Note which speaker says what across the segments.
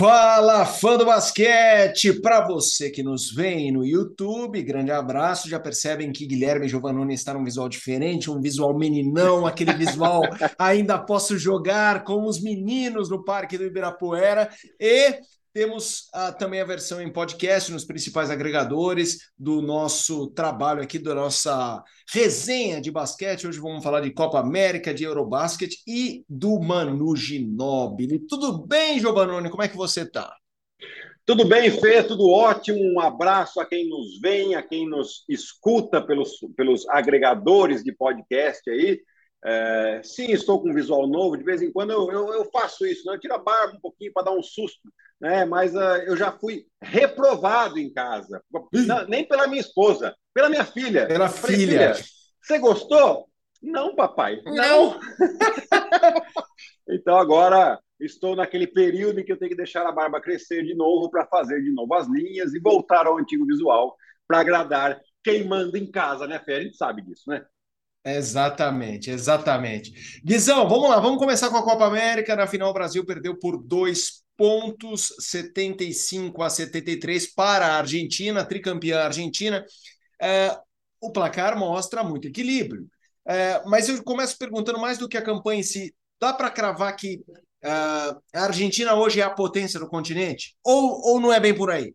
Speaker 1: Fala, fã do basquete! Para você que nos vê no YouTube, grande abraço. Já percebem que Guilherme Giovannone está num visual diferente, um visual meninão, aquele visual ainda posso jogar com os meninos no Parque do Ibirapuera. E temos ah, também a versão em podcast nos principais agregadores do nosso trabalho aqui, da nossa resenha de basquete. Hoje vamos falar de Copa América, de Eurobasket e do Manu Ginóbili. Tudo bem, Giovanni? Como é que você está?
Speaker 2: Tudo bem, Fê, tudo ótimo. Um abraço a quem nos vem, a quem nos escuta pelos, pelos agregadores de podcast aí. É, sim, estou com um visual novo, de vez em quando eu, eu, eu faço isso, né? eu tiro a barba um pouquinho para dar um susto, né? mas uh, eu já fui reprovado em casa, Não, nem pela minha esposa, pela minha filha.
Speaker 1: Pela Falei, filha. filha.
Speaker 2: Você gostou? Não, papai. Não. então agora estou naquele período em que eu tenho que deixar a barba crescer de novo para fazer de novo as linhas e voltar ao antigo visual para agradar quem manda em casa, né, Fé? A gente sabe disso, né?
Speaker 1: Exatamente, exatamente. Guizão, vamos lá, vamos começar com a Copa América. Na final, o Brasil perdeu por dois pontos, 75 a 73 para a Argentina, tricampeã Argentina. É, o placar mostra muito equilíbrio. É, mas eu começo perguntando mais do que a campanha em si. Dá para cravar que é, a Argentina hoje é a potência do continente? Ou, ou não é bem por aí?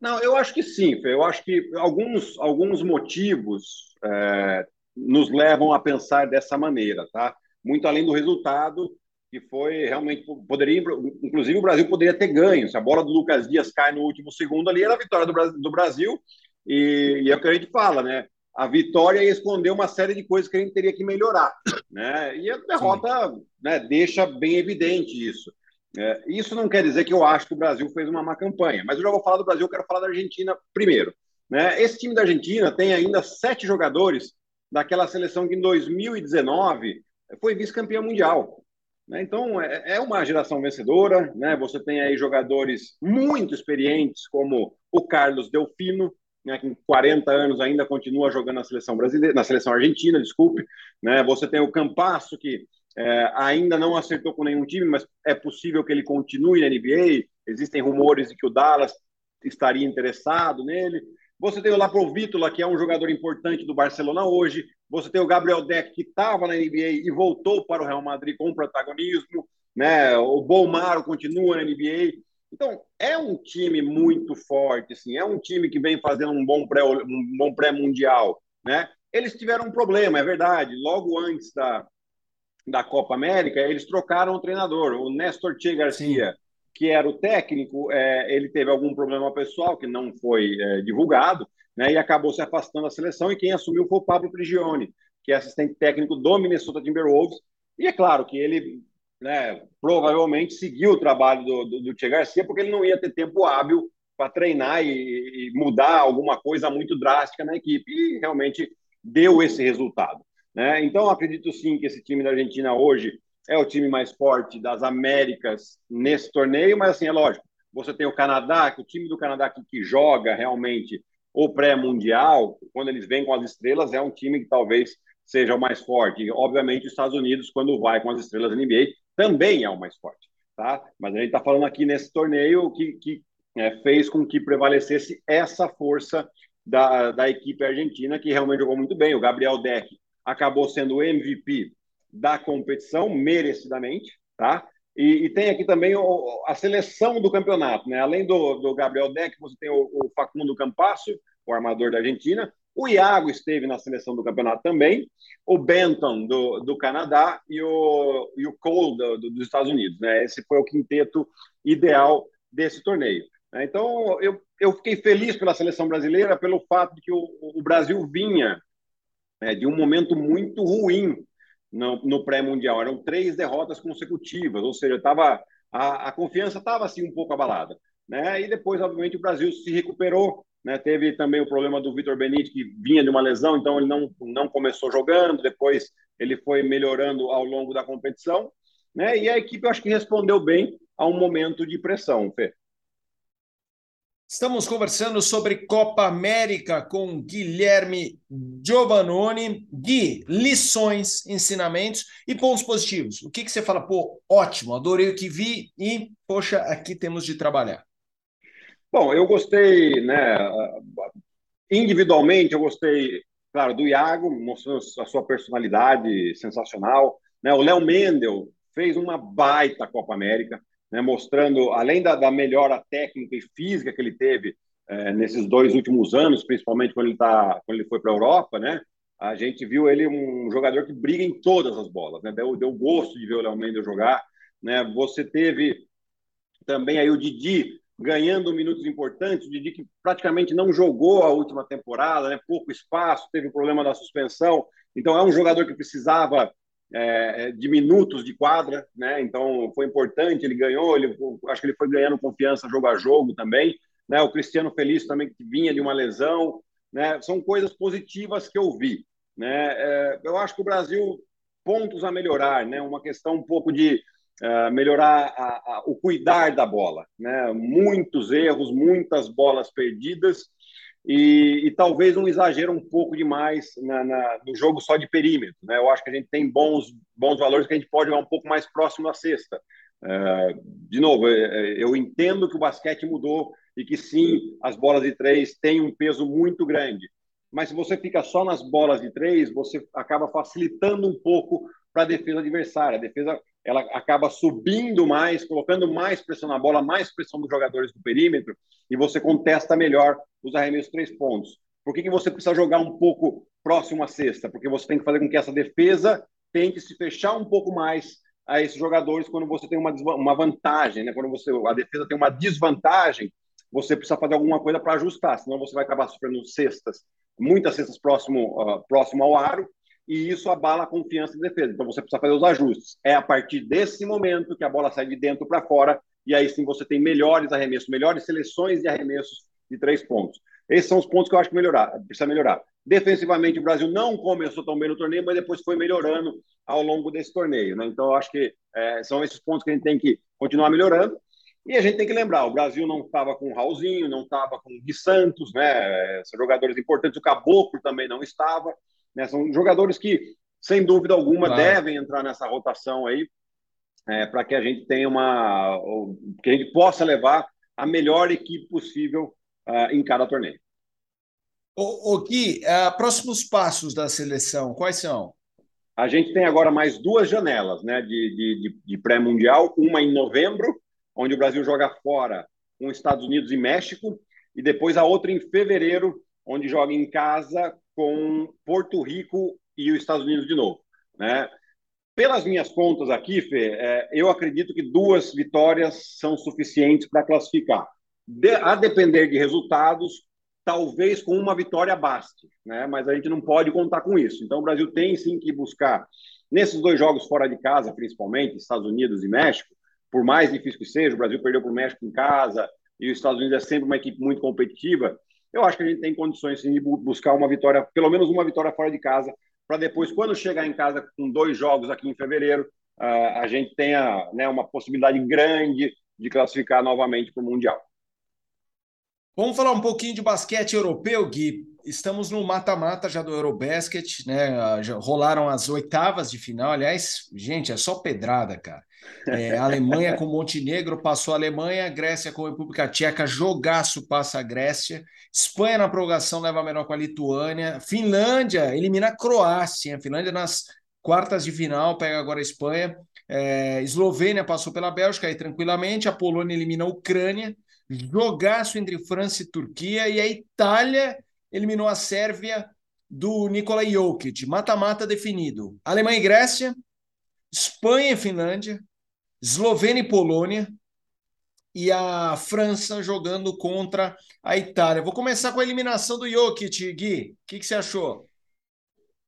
Speaker 2: Não, eu acho que sim, Fê. Eu acho que alguns, alguns motivos é, nos levam a pensar dessa maneira, tá? Muito além do resultado, que foi realmente poderia, inclusive o Brasil poderia ter ganho. Se a bola do Lucas Dias cai no último segundo ali, era a vitória do Brasil, do Brasil e, e é o que a gente fala, né? A vitória ia esconder uma série de coisas que a gente teria que melhorar, né? E a derrota né, deixa bem evidente isso. É, isso não quer dizer que eu acho que o Brasil fez uma má campanha, mas eu já vou falar do Brasil, eu quero falar da Argentina primeiro. Né? Esse time da Argentina tem ainda sete jogadores daquela seleção que em 2019 foi vice-campeã mundial. Né? Então, é, é uma geração vencedora. Né? Você tem aí jogadores muito experientes, como o Carlos Delfino, né, que com 40 anos ainda continua jogando na seleção brasileira, na seleção argentina, desculpe. Né? Você tem o Campasso, que é, ainda não acertou com nenhum time, mas é possível que ele continue na NBA. Existem rumores de que o Dallas estaria interessado nele. Você tem o Laprovitola, que é um jogador importante do Barcelona hoje. Você tem o Gabriel Deck, que estava na NBA e voltou para o Real Madrid com protagonismo. Né? O Bolmaro continua na NBA. Então, é um time muito forte, assim, é um time que vem fazendo um bom pré um pré-mundial, né? Eles tiveram um problema, é verdade. Logo antes da, da Copa América, eles trocaram o treinador, o Néstor Che Garcia. Sim que era o técnico, é, ele teve algum problema pessoal que não foi é, divulgado, né, e acabou se afastando da seleção, e quem assumiu foi o Pablo Prigioni, que é assistente técnico do Minnesota Timberwolves, e é claro que ele né, provavelmente seguiu o trabalho do, do, do Che Garcia, porque ele não ia ter tempo hábil para treinar e, e, mudar alguma coisa muito drástica na equipe, e realmente deu esse resultado. Né? Então, acredito sim que esse time da Argentina hoje é o time mais forte das Américas nesse torneio, mas assim, é lógico, você tem o Canadá, que o time do Canadá que, que joga realmente o pré-mundial, quando eles vêm com as estrelas, é um time que talvez seja o mais forte. E, obviamente, os Estados Unidos, quando vai com as estrelas NBA, também é o mais forte. Tá? Mas a gente está falando aqui nesse torneio que, que é, fez com que prevalecesse essa força da, da equipe argentina, que realmente jogou muito bem. O Gabriel Deck acabou sendo o MVP da competição, merecidamente, tá? E, e, tem aqui também o, a seleção do campeonato, né? Além do, do Gabriel Deck, você tem o, o, Facundo Campasso, o armador da Argentina, o Iago esteve na seleção do campeonato também, o Benton do, do Canadá e o, e o Cole do, do, dos Estados Unidos, né? Esse foi o quinteto ideal desse torneio. Né? Então, eu, eu fiquei feliz pela seleção brasileira pelo fato de que o, o Brasil vinha né, de um momento muito ruim no, no pré-mundial. Eram três derrotas consecutivas, ou seja, tava, a, a confiança estava assim um pouco abalada. Né? E depois, obviamente, o Brasil se recuperou. Né? Teve também o problema do Vitor Benite, que vinha de uma lesão, então ele não, não começou jogando, depois ele foi melhorando ao longo da competição. Né? E a equipe, eu acho que respondeu bem a um momento de pressão, Fê.
Speaker 1: Estamos conversando sobre Copa América com Guilherme Giovannoni. Gui, lições, ensinamentos e pontos positivos. O que, que você fala? Pô, ótimo, adorei o que vi e, poxa, aqui temos de trabalhar.
Speaker 2: Bom, eu gostei, né? Individualmente, eu gostei, claro, do Iago, mostrando a sua personalidade sensacional. Né? O Léo Mendel fez uma baita Copa América né, mostrando, além da, da, melhora técnica e física que ele teve é, nesses dois últimos anos, principalmente quando ele, tá, quando ele foi para a Europa, né, a gente viu ele um jogador que briga em todas as bolas. Né, deu, deu gosto de ver o Léo Mendes jogar. Né, você teve também aí o Didi ganhando minutos importantes, o Didi que praticamente não jogou a última temporada, né, pouco espaço, teve o problema da suspensão, então é um jogador que precisava é, é, de minutos de quadra, né? Então foi importante, ele ganhou, ele, acho que ele foi ganhando confiança jogo a jogo também, né? O Cristiano Feliz também que vinha de uma lesão, né? São coisas positivas que eu vi, né? É, eu acho que o Brasil pontos a melhorar, né? Uma questão um pouco de uh, melhorar a, a, o cuidar da bola, né? Muitos erros, muitas bolas perdidas e, e, talvez um exagero um pouco demais na, na, no jogo só de perímetro. Né? Eu acho que a gente tem bons, bons valores que a gente pode jogar um pouco mais próximo à cesta. É, de novo, é, é, eu entendo que o basquete mudou e que sim, as bolas de três têm um peso muito grande. Mas se você fica só nas bolas de três, você acaba facilitando um pouco para a defesa adversária. A defesa ela acaba subindo mais, colocando mais pressão na bola, mais pressão dos jogadores do perímetro, e você contesta melhor os arremessos três pontos. Por que, que você precisa jogar um pouco próximo à cesta? Porque você tem que fazer com que essa defesa tente se fechar um pouco mais a esses jogadores quando você tem uma, uma vantagem, né? quando você, a defesa tem uma desvantagem, você precisa fazer alguma coisa para ajustar, senão você vai acabar sofrendo cestas, muitas cestas próximo, uh, próximo ao aro, e isso abala a confiança da defesa. Então você precisa fazer os ajustes. É a partir desse momento que a bola sai de dentro para fora, e aí sim você tem melhores arremessos, melhores seleções de arremessos de três pontos. Esses são os pontos que eu acho que melhorar, precisa melhorar. Defensivamente, o Brasil não começou tão bem no torneio, mas depois foi melhorando ao longo desse torneio. Né? Então, eu acho que é, são esses pontos que a gente tem que continuar melhorando. E a gente tem que lembrar, o Brasil não estava com o Raulzinho, não estava com o Gui Santos, né? São jogadores importantes, o Caboclo também não estava. Né? São jogadores que, sem dúvida alguma, claro. devem entrar nessa rotação aí, é, para que a gente tenha uma. que a gente possa levar a melhor equipe possível uh, em cada torneio.
Speaker 1: O, o Gui, uh, próximos passos da seleção, quais são?
Speaker 2: A gente tem agora mais duas janelas né, de, de, de pré-mundial, uma em novembro, onde o Brasil joga fora com Estados Unidos e México, e depois a outra em fevereiro, onde joga em casa com Porto Rico e os Estados Unidos de novo. Né? Pelas minhas contas aqui, Fê, é, eu acredito que duas vitórias são suficientes para classificar. De, a depender de resultados, talvez com uma vitória baste, né? mas a gente não pode contar com isso. Então, o Brasil tem sim que buscar, nesses dois jogos fora de casa, principalmente, Estados Unidos e México, por mais difícil que seja, o Brasil perdeu para o México em casa e os Estados Unidos é sempre uma equipe muito competitiva eu acho que a gente tem condições sim, de buscar uma vitória, pelo menos uma vitória fora de casa, para depois, quando chegar em casa com dois jogos aqui em fevereiro, uh, a gente tenha né, uma possibilidade grande de classificar novamente para o Mundial.
Speaker 1: Vamos falar um pouquinho de basquete europeu, Gui. Estamos no mata-mata já do Eurobasket, né? Já rolaram as oitavas de final. Aliás, gente, é só pedrada, cara. É, a Alemanha com Montenegro passou a Alemanha, Grécia com a República Tcheca, jogaço passa a Grécia, Espanha na prorrogação leva a menor com a Lituânia, Finlândia elimina a Croácia, a Finlândia nas quartas de final pega agora a Espanha, é, Eslovênia passou pela Bélgica aí tranquilamente, a Polônia elimina a Ucrânia, jogaço entre França e Turquia, e a Itália eliminou a Sérvia do Nikola Jokic, mata-mata definido. Alemanha e Grécia, Espanha e Finlândia, Eslovênia e Polônia e a França jogando contra a Itália. Vou começar com a eliminação do Jokic, Gui. O que, que você achou?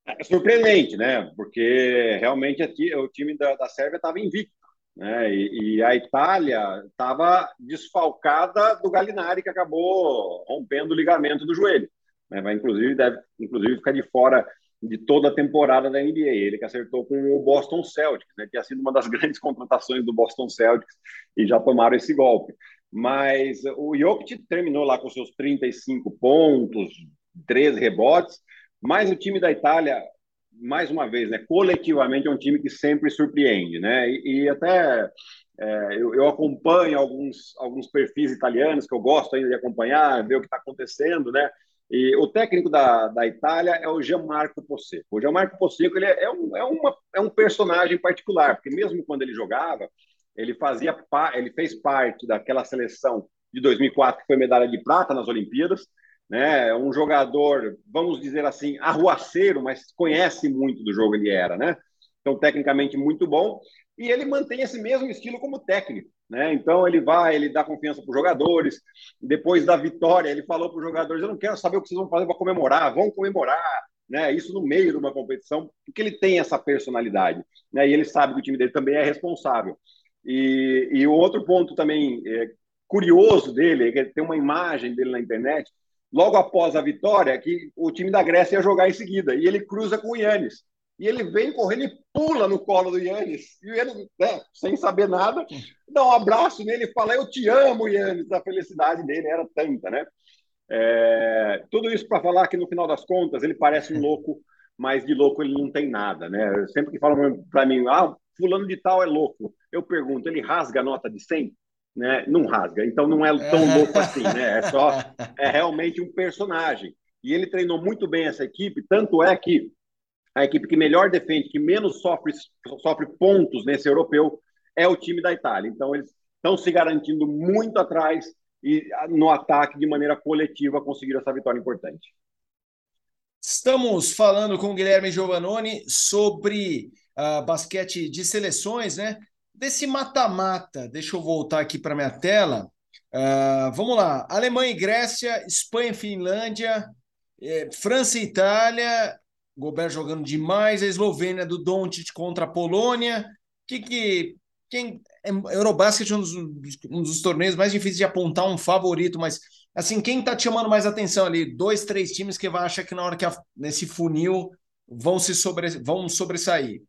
Speaker 2: É surpreendente, né? Porque realmente o time da, da Sérvia estava invicto. Né? E, e, a Itália estava desfalcada do Galinari, que acabou rompendo o ligamento do joelho. Né? Vai, inclusive, deve inclusive ficar de fora de toda a temporada da NBA. Ele que acertou com o Boston Celtics, né, que tinha sido uma das grandes contratações do Boston Celtics e já tomaram esse golpe. Mas o Jokic terminou lá com seus 35 pontos, 13 rebotes, mas o time da Itália, mais uma vez, né, coletivamente é um time que sempre surpreende, né? E, e até é, eu, eu, acompanho alguns, alguns perfis italianos que eu gosto ainda de acompanhar, ver o que está acontecendo, né? E o técnico da, da Itália é o Gianmarco Posseco. O Gianmarco Posseco ele é, é, um, é, uma, é um personagem particular, porque mesmo quando ele jogava, ele fazia ele fez parte daquela seleção de 2004 que foi medalha de prata nas Olimpíadas, né? Um jogador, vamos dizer assim, arruaceiro, mas conhece muito do jogo ele era, né? Então tecnicamente muito bom e ele mantém esse mesmo estilo como técnico. Né? Então ele vai, ele dá confiança para os jogadores. Depois da vitória, ele falou para os jogadores: Eu não quero saber o que vocês vão fazer para comemorar, vão comemorar. Né? Isso no meio de uma competição, porque ele tem essa personalidade. Né? E ele sabe que o time dele também é responsável. E, e o outro ponto também é, curioso dele é que tem uma imagem dele na internet, logo após a vitória, que o time da Grécia ia jogar em seguida. E ele cruza com o Yannis e ele vem correndo e pula no colo do Yannis. E ele, né, sem saber nada, dá um abraço nele e fala: Eu te amo, Yannis. A felicidade dele era tanta, né? É, tudo isso para falar que no final das contas ele parece um louco, mas de louco ele não tem nada, né? Sempre que falam para mim, ah, fulano de tal é louco, eu pergunto, ele rasga a nota de 100? Né? Não rasga, então não é tão louco assim, né? É só, é realmente um personagem. E ele treinou muito bem essa equipe, tanto é que a equipe que melhor defende, que menos sofre, sofre pontos nesse europeu, é o time da Itália. Então, eles estão se garantindo muito atrás e no ataque, de maneira coletiva, conseguiram essa vitória importante.
Speaker 1: Estamos falando com o Guilherme Giovannoni sobre uh, basquete de seleções, né? Desse mata-mata. Deixa eu voltar aqui para minha tela. Uh, vamos lá: Alemanha e Grécia, Espanha e Finlândia, eh, França e Itália, Gobert jogando demais, a Eslovênia do Doncic contra a Polônia. Que que quem é, Eurobasket é um dos, um dos torneios mais difíceis de apontar um favorito, mas assim, quem está te chamando mais atenção ali? Dois, três times que vai achar que na hora que a, nesse funil vão se sobre, vão sobressair.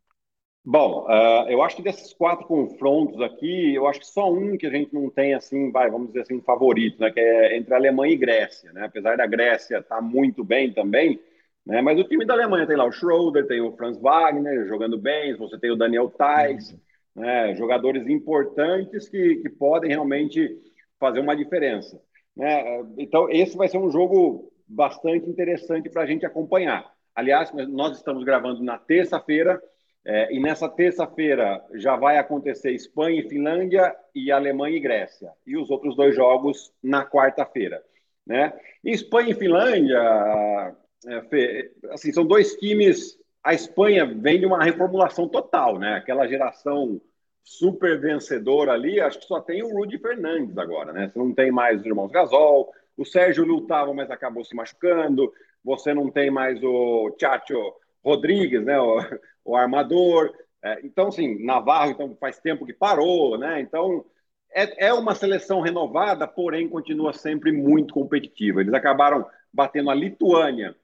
Speaker 2: Bom, uh, eu acho que desses quatro confrontos aqui, eu acho que só um que a gente não tem assim, vai, vamos dizer assim, um favorito, né? Que é entre Alemanha e Grécia, né? Apesar da Grécia estar tá muito bem também, né? Mas o time da Alemanha tem lá o Schroeder, tem o Franz Wagner jogando bem, você tem o Daniel Theiss, né? jogadores importantes que, que podem realmente fazer uma diferença. Né? Então, esse vai ser um jogo bastante interessante para a gente acompanhar. Aliás, nós estamos gravando na terça-feira, é, e nessa terça-feira já vai acontecer Espanha e Finlândia e Alemanha e Grécia. E os outros dois jogos na quarta-feira. Né? Espanha e Finlândia, é, Fê, assim, são dois times. A Espanha vem de uma reformulação total, né? Aquela geração super vencedora ali, acho que só tem o Rudy Fernandes agora, né? Você não tem mais os irmãos Gasol, o Sérgio lutava, mas acabou se machucando. Você não tem mais o Chacho Rodrigues, né? O, o armador. É, então, assim, Navarro então, faz tempo que parou, né? Então, é, é uma seleção renovada, porém continua sempre muito competitiva. Eles acabaram batendo a Lituânia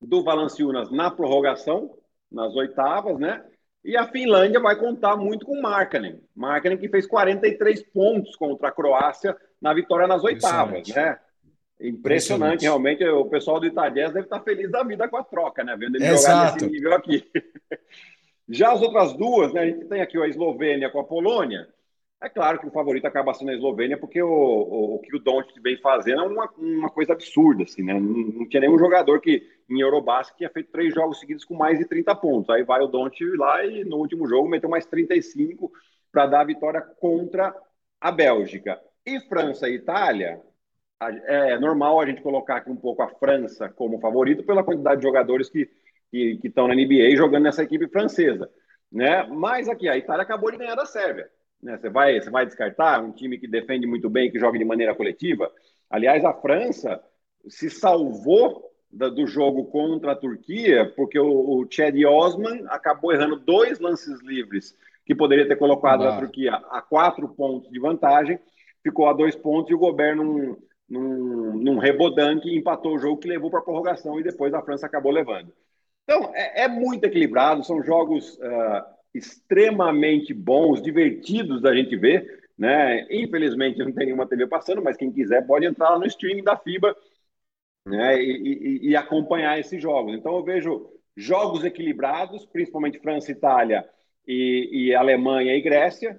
Speaker 2: do Valanciunas na prorrogação, nas oitavas, né? E a Finlândia vai contar muito com o Markkanen. Markkanen que fez 43 pontos contra a Croácia na vitória nas oitavas, né? Impressionante, realmente. O pessoal do Itadias deve estar feliz da vida com a troca, né? Vendo ele Exato. jogar nesse nível aqui. Já as outras duas, né? A gente tem aqui a Eslovênia com a Polônia. É claro que o favorito acaba sendo a Eslovênia, porque o, o, o que o Doncic vem fazendo é uma, uma coisa absurda, assim, né? Não, não tinha nenhum jogador que em Eurobasket tinha feito três jogos seguidos com mais de 30 pontos. Aí vai o Doncic lá e no último jogo meteu mais 35 para dar a vitória contra a Bélgica. E França e Itália, é normal a gente colocar aqui um pouco a França como favorito pela quantidade de jogadores que estão na NBA jogando nessa equipe francesa, né? Mas aqui a Itália acabou de ganhar da Sérvia. Né? Você, vai, você vai descartar um time que defende muito bem, que joga de maneira coletiva? Aliás, a França se salvou da, do jogo contra a Turquia porque o, o Chad Osman acabou errando dois lances livres que poderia ter colocado ah. a Turquia a quatro pontos de vantagem, ficou a dois pontos e o Gobert num, num, num rebodante empatou o jogo que levou para a prorrogação e depois a França acabou levando. Então, é, é muito equilibrado, são jogos uh, extremamente bons, divertidos da gente ver. Né? Infelizmente, não tem nenhuma TV passando, mas quem quiser pode entrar lá no streaming da FIBA né? e, e, e acompanhar esses jogos. Então, eu vejo jogos equilibrados, principalmente França, Itália e, e Alemanha e Grécia,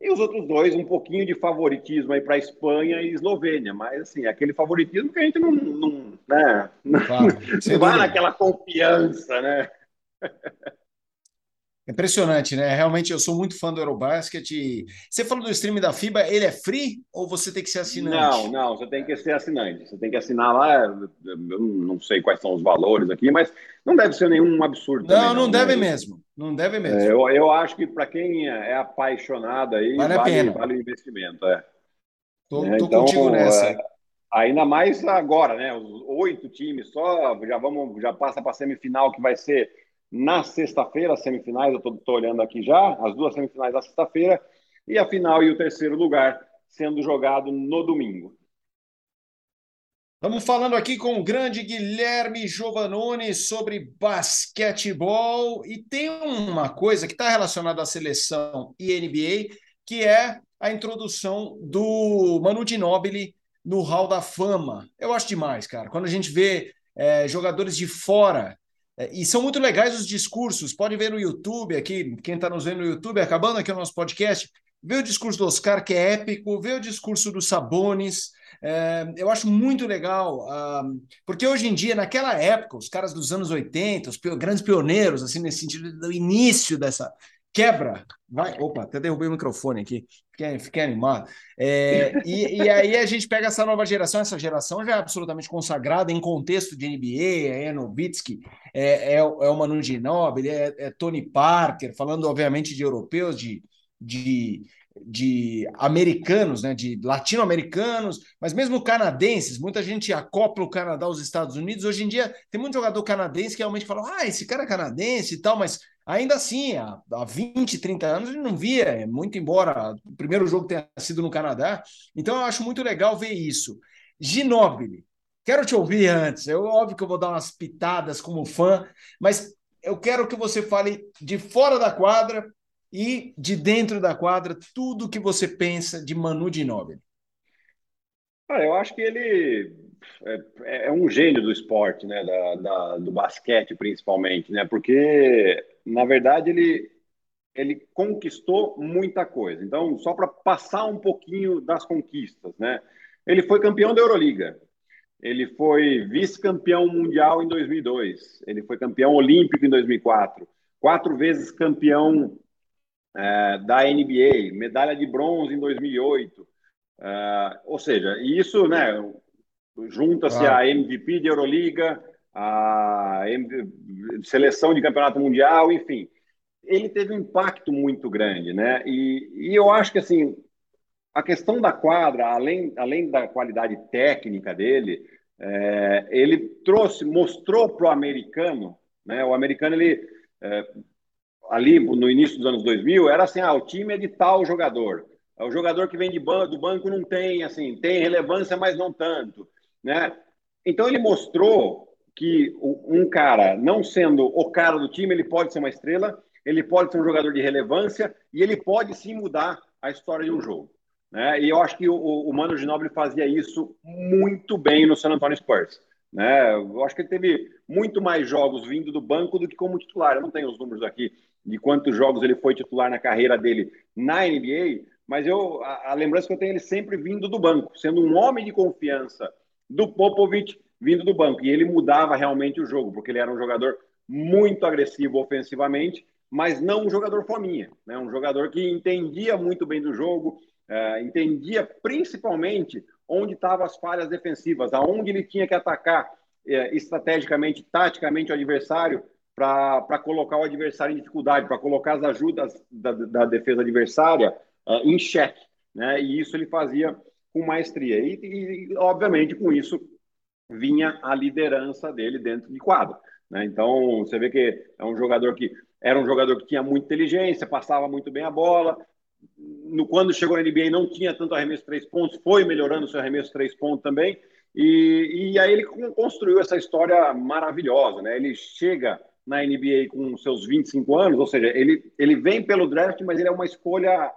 Speaker 2: e os outros dois, um pouquinho de favoritismo aí para Espanha e Eslovênia, mas assim, aquele favoritismo que a gente não, não, né, claro, não vai naquela confiança, né?
Speaker 1: Impressionante, né? Realmente eu sou muito fã do Eurobasket. Você falou do stream da FIBA, ele é free ou você tem que ser assinante?
Speaker 2: Não, não, você tem que ser assinante. Você tem que assinar lá, eu não sei quais são os valores aqui, mas não deve ser nenhum absurdo.
Speaker 1: Não, também, não, não, deve né? mesmo. Não deve mesmo.
Speaker 2: É, eu, eu acho que para quem é apaixonado aí, vale, vale, a pena. vale o investimento. É.
Speaker 1: Tô, é, tô então, contigo nessa. É,
Speaker 2: ainda mais agora, né? Os oito times só, já vamos, já passa para a semifinal que vai ser na sexta-feira, as semifinais, eu estou olhando aqui já, as duas semifinais da sexta-feira, e a final e o terceiro lugar sendo jogado no domingo.
Speaker 1: Estamos falando aqui com o grande Guilherme Giovannone sobre basquetebol e tem uma coisa que está relacionada à seleção e NBA, que é a introdução do Manu Ginóbili no Hall da Fama. Eu acho demais, cara. Quando a gente vê é, jogadores de fora e são muito legais os discursos. Pode ver no YouTube aqui, quem está nos vendo no YouTube, acabando aqui o nosso podcast, vê o discurso do Oscar, que é épico, vê o discurso do Sabonis. É, eu acho muito legal, uh, porque hoje em dia, naquela época, os caras dos anos 80, os grandes pioneiros, assim, nesse sentido do início dessa, quebra. Vai, opa, até derrubei o microfone aqui, fiquei, fiquei animado. É, e, e, aí a gente pega essa nova geração, essa geração já é absolutamente consagrada em contexto de NBA, é Novitsky, é, é, é o Manu Ginóbili, é, é Tony Parker, falando obviamente de europeus, de, de, de americanos, né, de latino-americanos, mas mesmo canadenses, muita gente acopla o Canadá aos Estados Unidos. Hoje em dia tem muito jogador canadense que realmente fala: ah, esse cara é canadense e tal, mas Ainda assim, há, há 20, 30 anos ele não via, muito embora o primeiro jogo tenha sido no Canadá. Então eu acho muito legal ver isso. Ginóbili, quero te ouvir antes. Eu óbvio que eu vou dar umas pitadas como fã, mas eu quero que você fale de fora da quadra e de dentro da quadra tudo que você pensa de Manu Ginóbili.
Speaker 2: Ah, eu acho que ele é, é, um gênio do esporte, né? Da, da, do basquete principalmente, né? Porque na verdade, ele, ele conquistou muita coisa. Então, só para passar um pouquinho das conquistas, né? Ele foi campeão da Euroliga. Ele foi vice-campeão mundial em 2002. Ele foi campeão olímpico em 2004. Quatro vezes campeão é, da NBA. Medalha de bronze em 2008. É, ou seja, isso, né? Junta-se a MVP de Euroliga, a seleção de campeonato mundial, enfim. Ele teve um impacto muito grande, né? E, e eu acho que, assim, a questão da quadra, além, além da qualidade técnica dele, é, ele trouxe, mostrou para o americano, né? O americano, ele, é, ali no início dos anos 2000, era assim, ah, o time é de tal jogador. O jogador que vem de ban do banco não tem, assim, tem relevância, mas não tanto, né? Então ele mostrou que um cara, não sendo o cara do time, ele pode ser uma estrela, ele pode ser um jogador de relevância e ele pode sim mudar a história de um jogo. Né? E eu acho que o, o Mano Ginóbili fazia isso muito bem no San Antonio Spurs. Né? Eu acho que ele teve muito mais jogos vindo do banco do que como titular. Eu não tenho os números aqui de quantos jogos ele foi titular na carreira dele na NBA, mas eu, a, a lembrança que eu tenho é ele sempre vindo do banco, sendo um homem de confiança do Popovich vindo do banco. E ele mudava realmente o jogo, porque ele era um jogador muito agressivo ofensivamente, mas não um jogador fominha, né? um jogador que entendia muito bem do jogo, uh, entendia principalmente onde estavam as falhas defensivas, aonde ele tinha que atacar uh, estrategicamente, taticamente o adversário para colocar o adversário em dificuldade, para colocar as ajudas da, da defesa adversária uh, em xeque. Né? E isso ele fazia com maestria. E, e, obviamente, com isso, vinha a liderança dele dentro de quadro. Né? Então, você vê que é um jogador que era um jogador que tinha muita inteligência, passava muito bem a bola. No, quando chegou na NBA, não tinha tanto arremesso três pontos, foi melhorando o seu arremesso três pontos também. E, e aí ele construiu essa história maravilhosa, né? Ele chega na NBA com seus 25 anos, ou seja, ele, ele vem pelo draft, mas ele é uma escolha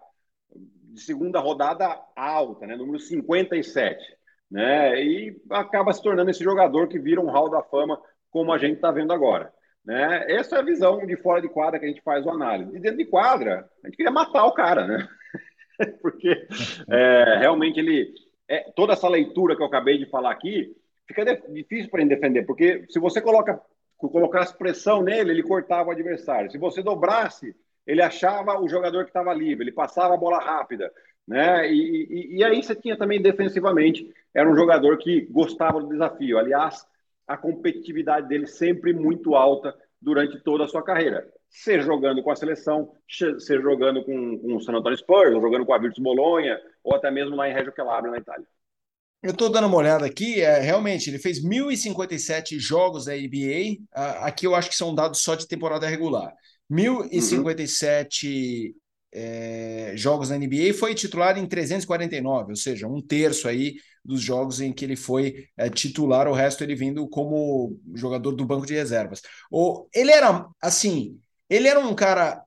Speaker 2: de segunda rodada alta, né? Número 57, né? E acaba se tornando esse jogador que vira um hall da fama, como a gente está vendo agora. Né? Essa é a visão de fora de quadra que a gente faz o análise. De dentro de quadra, a gente queria matar o cara, né? Porque é, realmente ele. É, toda essa leitura que eu acabei de falar aqui fica difícil para ele defender, porque se você coloca, colocasse pressão nele, ele cortava o adversário. Se você dobrasse, ele achava o jogador que estava livre, ele passava a bola rápida. Né? E, e, e aí você tinha também defensivamente, era um jogador que gostava do desafio. Aliás, a competitividade dele sempre muito alta durante toda a sua carreira. Seja jogando com a seleção, seja jogando com, com o San Antonio Spurs, ou jogando com a Virtus Bologna, ou até mesmo lá em Reggio Calabria, na Itália.
Speaker 1: Eu estou dando uma olhada aqui, é, realmente, ele fez 1.057 jogos da NBA, aqui eu acho que são dados só de temporada regular. 1.057 uhum. É, jogos na NBA e foi titular em 349, ou seja, um terço aí dos jogos em que ele foi é, titular, o resto ele vindo como jogador do banco de reservas. O, ele era, assim, ele era um cara,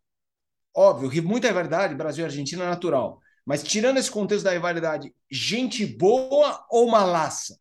Speaker 1: óbvio, muita rivalidade, Brasil e Argentina natural, mas tirando esse contexto da rivalidade, gente boa ou malaça?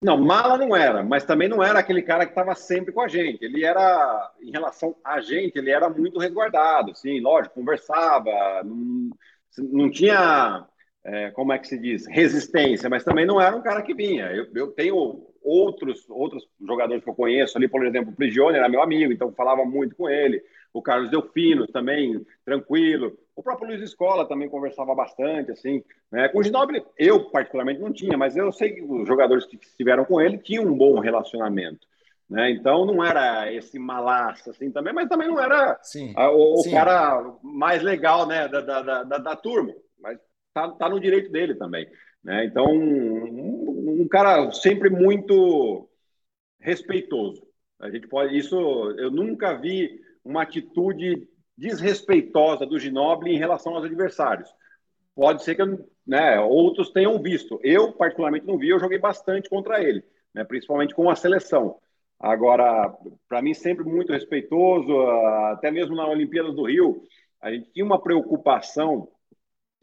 Speaker 2: Não, mala não era, mas também não era aquele cara que estava sempre com a gente. Ele era, em relação a gente, ele era muito resguardado, sim, lógico, conversava, não, não tinha é, como é que se diz, resistência, mas também não era um cara que vinha. Eu, eu tenho outros outros jogadores que eu conheço ali, por exemplo, o Prigione era meu amigo, então falava muito com ele. O Carlos Delfino também, tranquilo. O próprio Luiz Escola também conversava bastante, assim. Né? Com o Ginobili, eu particularmente não tinha, mas eu sei que os jogadores que estiveram com ele tinham um bom relacionamento. Né? Então não era esse malaço assim também, mas também não era sim, a, o, sim. cara mais legal né, da, da, da, da turma. Mas tá, tá no direito dele também. Né? Então, um, um, cara sempre muito respeitoso. A gente pode. Isso eu nunca vi uma atitude desrespeitosa do Ginoble em relação aos adversários. Pode ser que né, outros tenham visto. Eu, particularmente, não vi, eu joguei bastante contra ele, né, principalmente com a seleção. Agora, para mim, sempre muito respeitoso, até mesmo na Olimpíadas do Rio, a gente tinha uma preocupação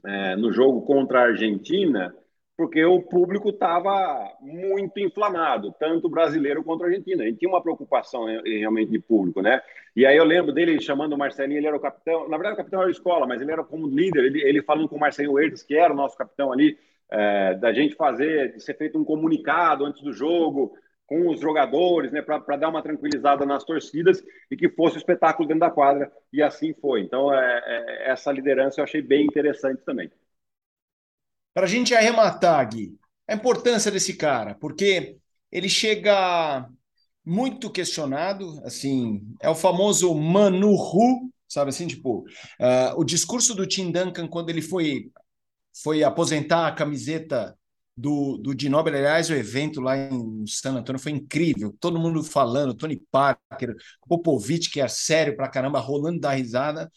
Speaker 2: é, no jogo contra a Argentina, porque o público estava muito inflamado, tanto brasileiro quanto argentino. A gente tinha uma preocupação né, realmente de público, né? E aí eu lembro dele chamando o Marcelinho, ele era o capitão, na verdade o capitão era escola, mas ele era como líder, ele, ele falando com o Marcelinho Herdes, que era o nosso capitão ali, é, da gente fazer, de ser feito um comunicado antes do jogo, com os jogadores, né, para dar uma tranquilizada nas torcidas e que fosse espetáculo dentro da quadra, e assim foi. Então, é, é, essa liderança eu achei bem interessante também.
Speaker 1: Para a gente arrematar, Gui, a importância desse cara, porque ele chega muito questionado, assim, é o famoso Manuhu, sabe assim, tipo, uh, o discurso do Tim Duncan quando ele foi foi aposentar a camiseta do, do Ginobili. Aliás, o evento lá em San Antônio foi incrível. Todo mundo falando, Tony Parker, Popovich, que é sério pra caramba, rolando da risada.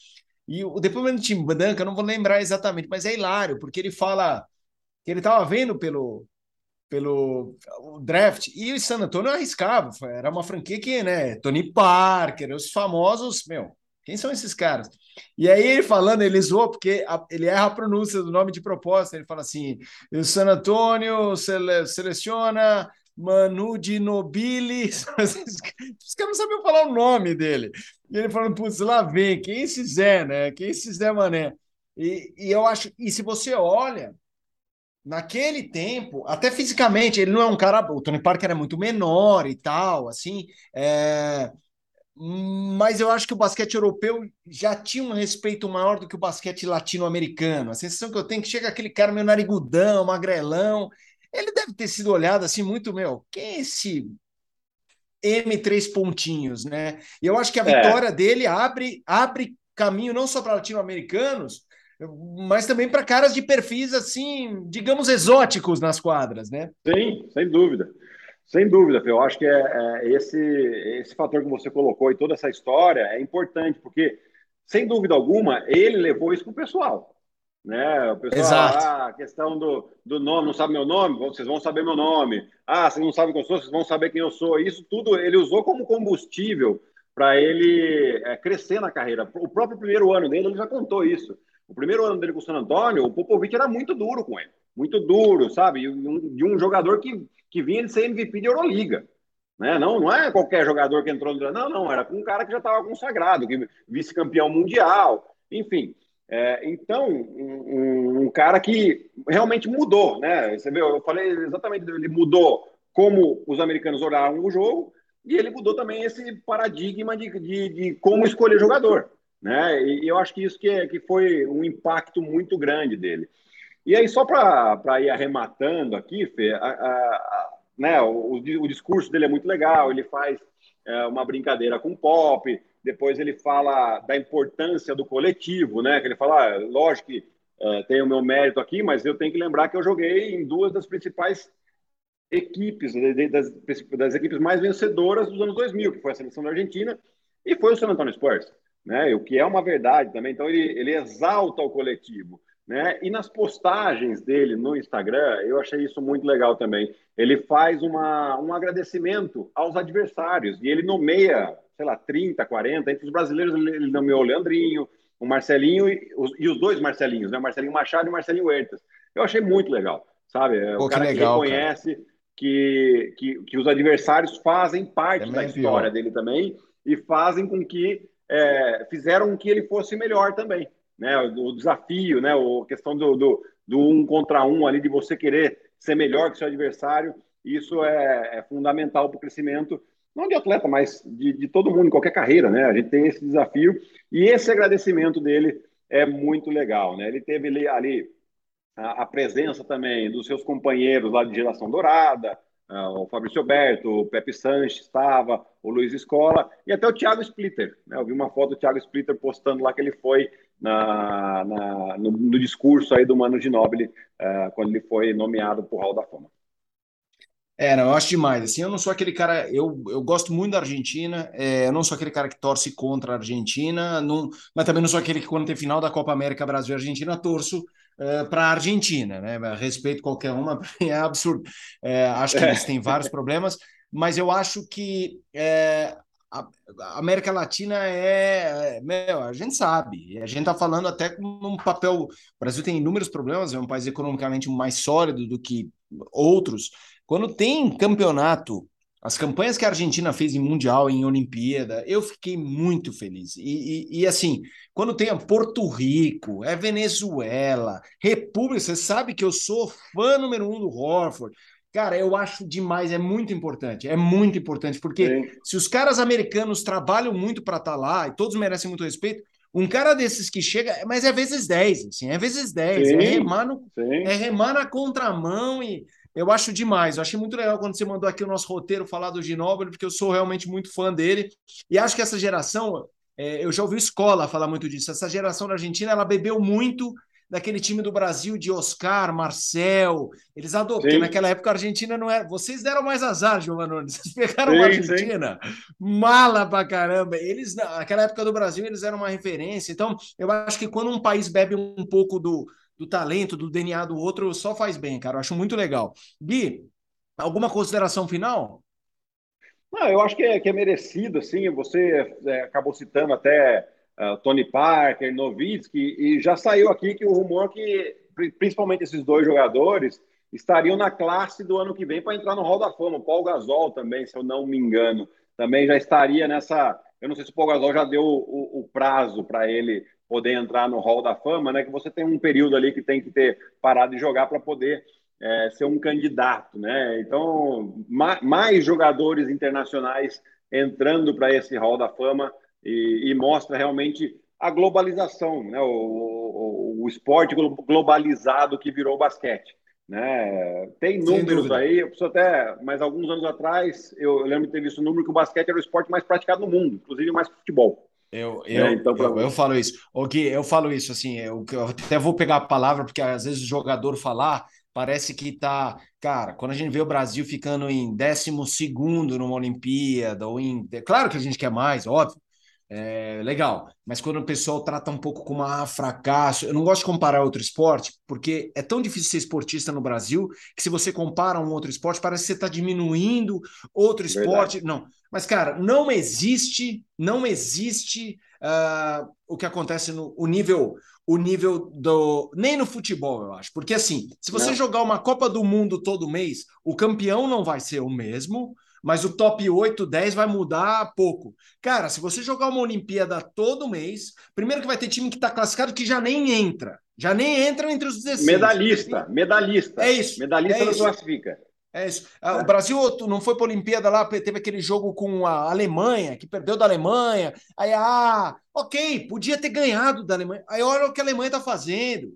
Speaker 1: E o depoimento do Tim Duncan, eu não vou lembrar exatamente, mas é hilário, porque ele fala que ele estava vendo pelo, pelo draft e o San Antonio arriscava. Era uma franquia que, né, Tony Parker, os famosos, meu, quem são esses caras? E aí ele falando, ele zoou porque a, ele erra a pronúncia do nome de proposta. Ele fala assim: o San Antonio sele, seleciona Manu de Nobili. Os caras não sabiam falar o nome dele. E ele falando, putz, lá vem, quem se Zé, né? Quem se Zé Mané. E, e eu acho, e se você olha, naquele tempo, até fisicamente, ele não é um cara. O Tony Parker é muito menor e tal, assim. É, mas eu acho que o basquete europeu já tinha um respeito maior do que o basquete latino-americano. A sensação que eu tenho é que chega aquele cara meio narigudão, magrelão, ele deve ter sido olhado assim muito, meu, quem é esse M3 pontinhos, né? E eu acho que a é. vitória dele abre, abre caminho não só para latino-americanos, mas também para caras de perfis assim, digamos, exóticos nas quadras, né?
Speaker 2: Sim, sem dúvida. Sem dúvida, eu acho que é, é, esse, esse fator que você colocou e toda essa história é importante, porque, sem dúvida alguma, ele levou isso para o pessoal. Né? O pessoal, Exato. ah, a questão do, do nome, não sabe meu nome? Vocês vão saber meu nome. Ah, vocês não sabem quem eu sou? Vocês vão saber quem eu sou. Isso tudo ele usou como combustível para ele é, crescer na carreira. O próprio primeiro ano dele, ele já contou isso. O primeiro ano dele com o San Antonio, o Popovich era muito duro com ele. Muito duro, sabe? De um, de um jogador que, que vinha de ser MVP de Euroliga. Né? Não, não é qualquer jogador que entrou no. Não, não, era um cara que já estava consagrado, que vice-campeão mundial, enfim. É, então, um, um, cara que realmente mudou, né? Você viu, eu falei exatamente, ele mudou como os americanos olharam o jogo e ele mudou também esse paradigma de, de, de como escolher jogador, né? E, eu acho que isso que, é, que foi um impacto muito grande dele. E aí, só para ir arrematando aqui, Fê, a, a, a, né, o, o, discurso dele é muito legal, ele faz é, uma brincadeira com pop, depois ele fala da importância do coletivo, né? Que ele fala, ah, lógico que uh, tem o meu mérito aqui, mas eu tenho que lembrar que eu joguei em duas das principais equipes, das, das equipes mais vencedoras dos anos 2000, que foi a seleção da Argentina e foi o San Antonio Spurs, né? O que é uma verdade também. Então ele, ele exalta o coletivo. Né? E nas postagens dele no Instagram, eu achei isso muito legal também. Ele faz uma, um agradecimento aos adversários e ele nomeia sei lá, 30, 40. Entre os brasileiros, ele nomeou o Leandrinho, o Marcelinho e os, e os dois Marcelinhos, né? Marcelinho Machado e Marcelinho Huertas. Eu achei muito legal, sabe? É, Pô, o cara que, legal, que reconhece cara. Que, que, que, os adversários fazem parte da história pior. dele também e fazem com que é, fizeram que ele fosse melhor também. Né? O, o desafio, né? a questão do, do, do, um contra um ali, de você querer ser melhor que seu adversário, isso é, é fundamental para o crescimento não de atleta, mas de, de todo mundo, em qualquer carreira, né? A gente tem esse desafio e esse agradecimento dele é muito legal, né? Ele teve ali, ali a, a, presença também dos seus companheiros lá de geração dourada, uh, o Fabrício Alberto, o Pepe Sanches estava, o Luiz Escola e até o Thiago Splitter. Né? Eu vi uma foto do Thiago Splitter postando lá que ele foi na, na no, no, discurso aí do Mano Ginóbili uh, quando ele foi nomeado para o Hall da Fama.
Speaker 1: É, não, eu acho demais. Assim, eu não sou aquele cara. Eu, eu gosto muito da Argentina. É, eu não sou aquele cara que torce contra a Argentina, não, mas também não sou aquele que, quando tem final da Copa América Brasil e Argentina, torço é, para a Argentina. Né? Respeito qualquer uma, é absurdo. É, acho que eles têm vários problemas, mas eu acho que é, a América Latina é, meu, a gente sabe, a gente está falando até com um papel. O Brasil tem inúmeros problemas, é um país economicamente mais sólido do que outros, quando tem campeonato, as campanhas que a Argentina fez em Mundial, em Olimpíada, eu fiquei muito feliz. E, e, e assim, quando tem Porto Rico, é Venezuela, República, você sabe que eu sou fã número um do Horford. Cara, eu acho demais, é muito importante, é muito importante, porque Sim. se os caras americanos trabalham muito para estar tá lá, e todos merecem muito respeito, um cara desses que chega, mas é vezes 10, assim, é vezes 10, é remar, no, é remar na contramão e eu acho demais. Eu achei muito legal quando você mandou aqui o nosso roteiro falar do Ginóbili, porque eu sou realmente muito fã dele. E acho que essa geração, é, eu já ouvi escola falar muito disso. Essa geração da Argentina, ela bebeu muito daquele time do Brasil de Oscar, Marcel. Eles porque naquela época a Argentina não era. Vocês deram mais azar, Giovanni. Vocês pegaram sim, a Argentina, sim. mala pra caramba. Eles, naquela época do Brasil, eles eram uma referência. Então, eu acho que quando um país bebe um pouco do do talento, do DNA do outro, só faz bem, cara. Eu acho muito legal. Gui, alguma consideração final?
Speaker 2: Não, eu acho que é, que é merecido, assim. Você é, acabou citando até uh, Tony Parker, Novitsky, e já saiu aqui que o rumor que, principalmente esses dois jogadores, estariam na classe do ano que vem para entrar no Hall da Fama. O Paul Gasol também, se eu não me engano, também já estaria nessa. Eu não sei se o Paul Gasol já deu o, o prazo para ele poder entrar no Hall da Fama, né? Que você tem um período ali que tem que ter parado de jogar para poder é, ser um candidato, né? Então, ma mais jogadores internacionais entrando para esse Hall da Fama e, e, mostra realmente a globalização, né? O, o, o, esporte globalizado que virou basquete. Né? Tem números aí, eu preciso até, mas alguns anos atrás, eu, lembro de ter visto o número que o basquete era o esporte mais praticado no mundo, inclusive mais que o futebol.
Speaker 1: Eu, eu, é, então, eu, eu, falo isso. O Gui, eu falo isso assim, eu, eu, até vou pegar a palavra, porque às vezes o jogador falar parece que tá. Cara, quando a gente vê o Brasil ficando em 12 numa Olimpíada, ou em. Claro que a gente quer mais, óbvio. É legal. Mas quando o pessoal trata um pouco como ah, fracasso, eu não gosto de comparar outro esporte, porque é tão difícil ser esportista no Brasil que se você compara um outro esporte, parece que você está diminuindo outro esporte. Verdade. Não. Mas, cara, não existe, não existe uh, o que acontece no o nível, o nível do. Nem no futebol, eu acho. Porque assim, se você não. jogar uma Copa do Mundo todo mês, o campeão não vai ser o mesmo mas o top 8, 10 vai mudar pouco. Cara, se você jogar uma Olimpíada todo mês, primeiro que vai ter time que está classificado que já nem entra. Já nem entra entre os 16.
Speaker 2: Medalhista, medalhista.
Speaker 1: É isso.
Speaker 2: Medalhista
Speaker 1: é
Speaker 2: não isso. classifica.
Speaker 1: É isso. É. O Brasil não foi para a Olimpíada lá, teve aquele jogo com a Alemanha, que perdeu da Alemanha. Aí, ah, ok, podia ter ganhado da Alemanha. Aí olha o que a Alemanha está fazendo.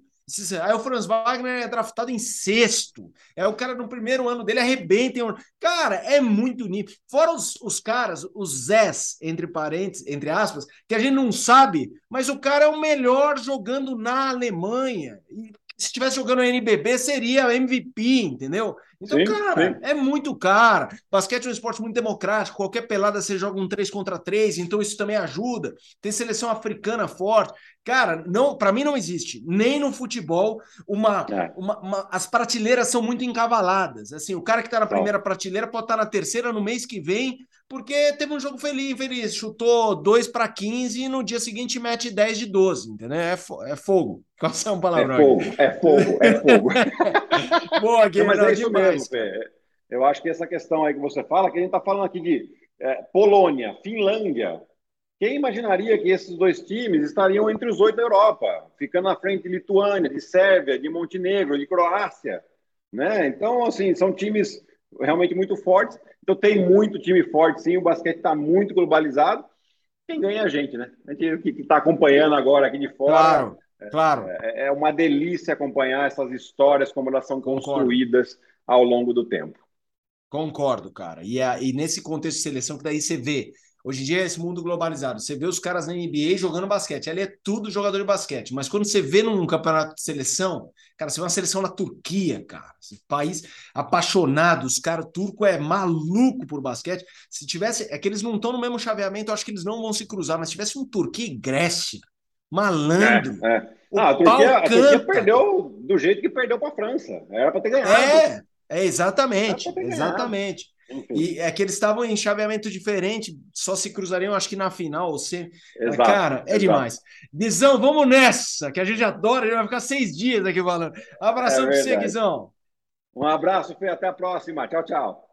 Speaker 1: Aí o Franz Wagner é draftado em sexto. É o cara no primeiro ano dele arrebenta. Cara, é muito nível. Fora os, os caras, os Zés, entre parênteses, entre aspas, que a gente não sabe, mas o cara é o melhor jogando na Alemanha. E se estivesse jogando no NBB, seria MVP, entendeu? Então, sim, cara, sim. é muito cara. Basquete é um esporte muito democrático. Qualquer pelada você joga um 3 contra 3, então isso também ajuda. Tem seleção africana forte. Cara, não, para mim não existe, nem no futebol, uma, é. uma, uma, as prateleiras são muito encavaladas. Assim, o cara que está na primeira prateleira pode estar tá na terceira no mês que vem, porque teve um jogo feliz, feliz, chutou 2 para 15 e no dia seguinte mete 10 de 12, entendeu? É, fo é fogo. Qual é um palavrão?
Speaker 2: É fogo, é fogo, é fogo.
Speaker 1: Boa, Guilherme,
Speaker 2: é demais. Mesmo, Eu acho que essa questão aí que você fala, que a gente está falando aqui de é, Polônia, Finlândia, quem imaginaria que esses dois times estariam entre os oito da Europa, ficando à frente de Lituânia, de Sérvia, de Montenegro, de Croácia, né? Então, assim, são times realmente muito fortes. Então, tem muito time forte, sim. O basquete está muito globalizado. Quem ganha é a gente, né? A gente que está acompanhando agora aqui de fora.
Speaker 1: Claro, é, claro.
Speaker 2: É, é, uma delícia acompanhar essas histórias, como elas são Concordo. construídas ao longo do tempo.
Speaker 1: Concordo, cara. E, a, e nesse contexto de seleção, que daí você vê Hoje em dia é esse mundo globalizado. Você vê os caras na NBA jogando basquete. Ali é tudo jogador de basquete. Mas quando você vê num campeonato de seleção, cara, você vê uma seleção na Turquia, cara. Esse país apaixonado. Os caras turco é maluco por basquete. Se tivesse. É que eles não estão no mesmo chaveamento, eu acho que eles não vão se cruzar. Mas se tivesse um Turquia e Grécia, malandro.
Speaker 2: É, é. Ah, a, Turquia, a Turquia perdeu do jeito que perdeu para a França. Era para ter ganhado.
Speaker 1: É, é exatamente. Exatamente. E é que eles estavam em chaveamento diferente, só se cruzariam, acho que na final. Você... Exato, Cara, é exato. demais. Guizão, vamos nessa, que a gente adora, a gente vai ficar seis dias aqui falando. Abração é para você, Guizão.
Speaker 2: Um abraço, Fê, até a próxima. Tchau, tchau.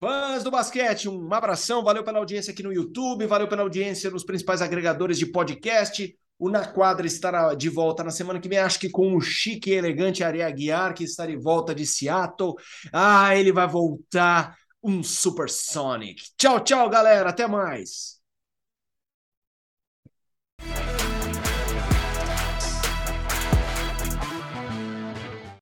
Speaker 1: Fãs do basquete, um abração, valeu pela audiência aqui no YouTube, valeu pela audiência nos principais agregadores de podcast. O Na Quadra estará de volta na semana que vem, acho que com o chique e elegante Ari Aguiar, que está de volta de Seattle. Ah, ele vai voltar um Supersonic. Tchau, tchau, galera. Até mais.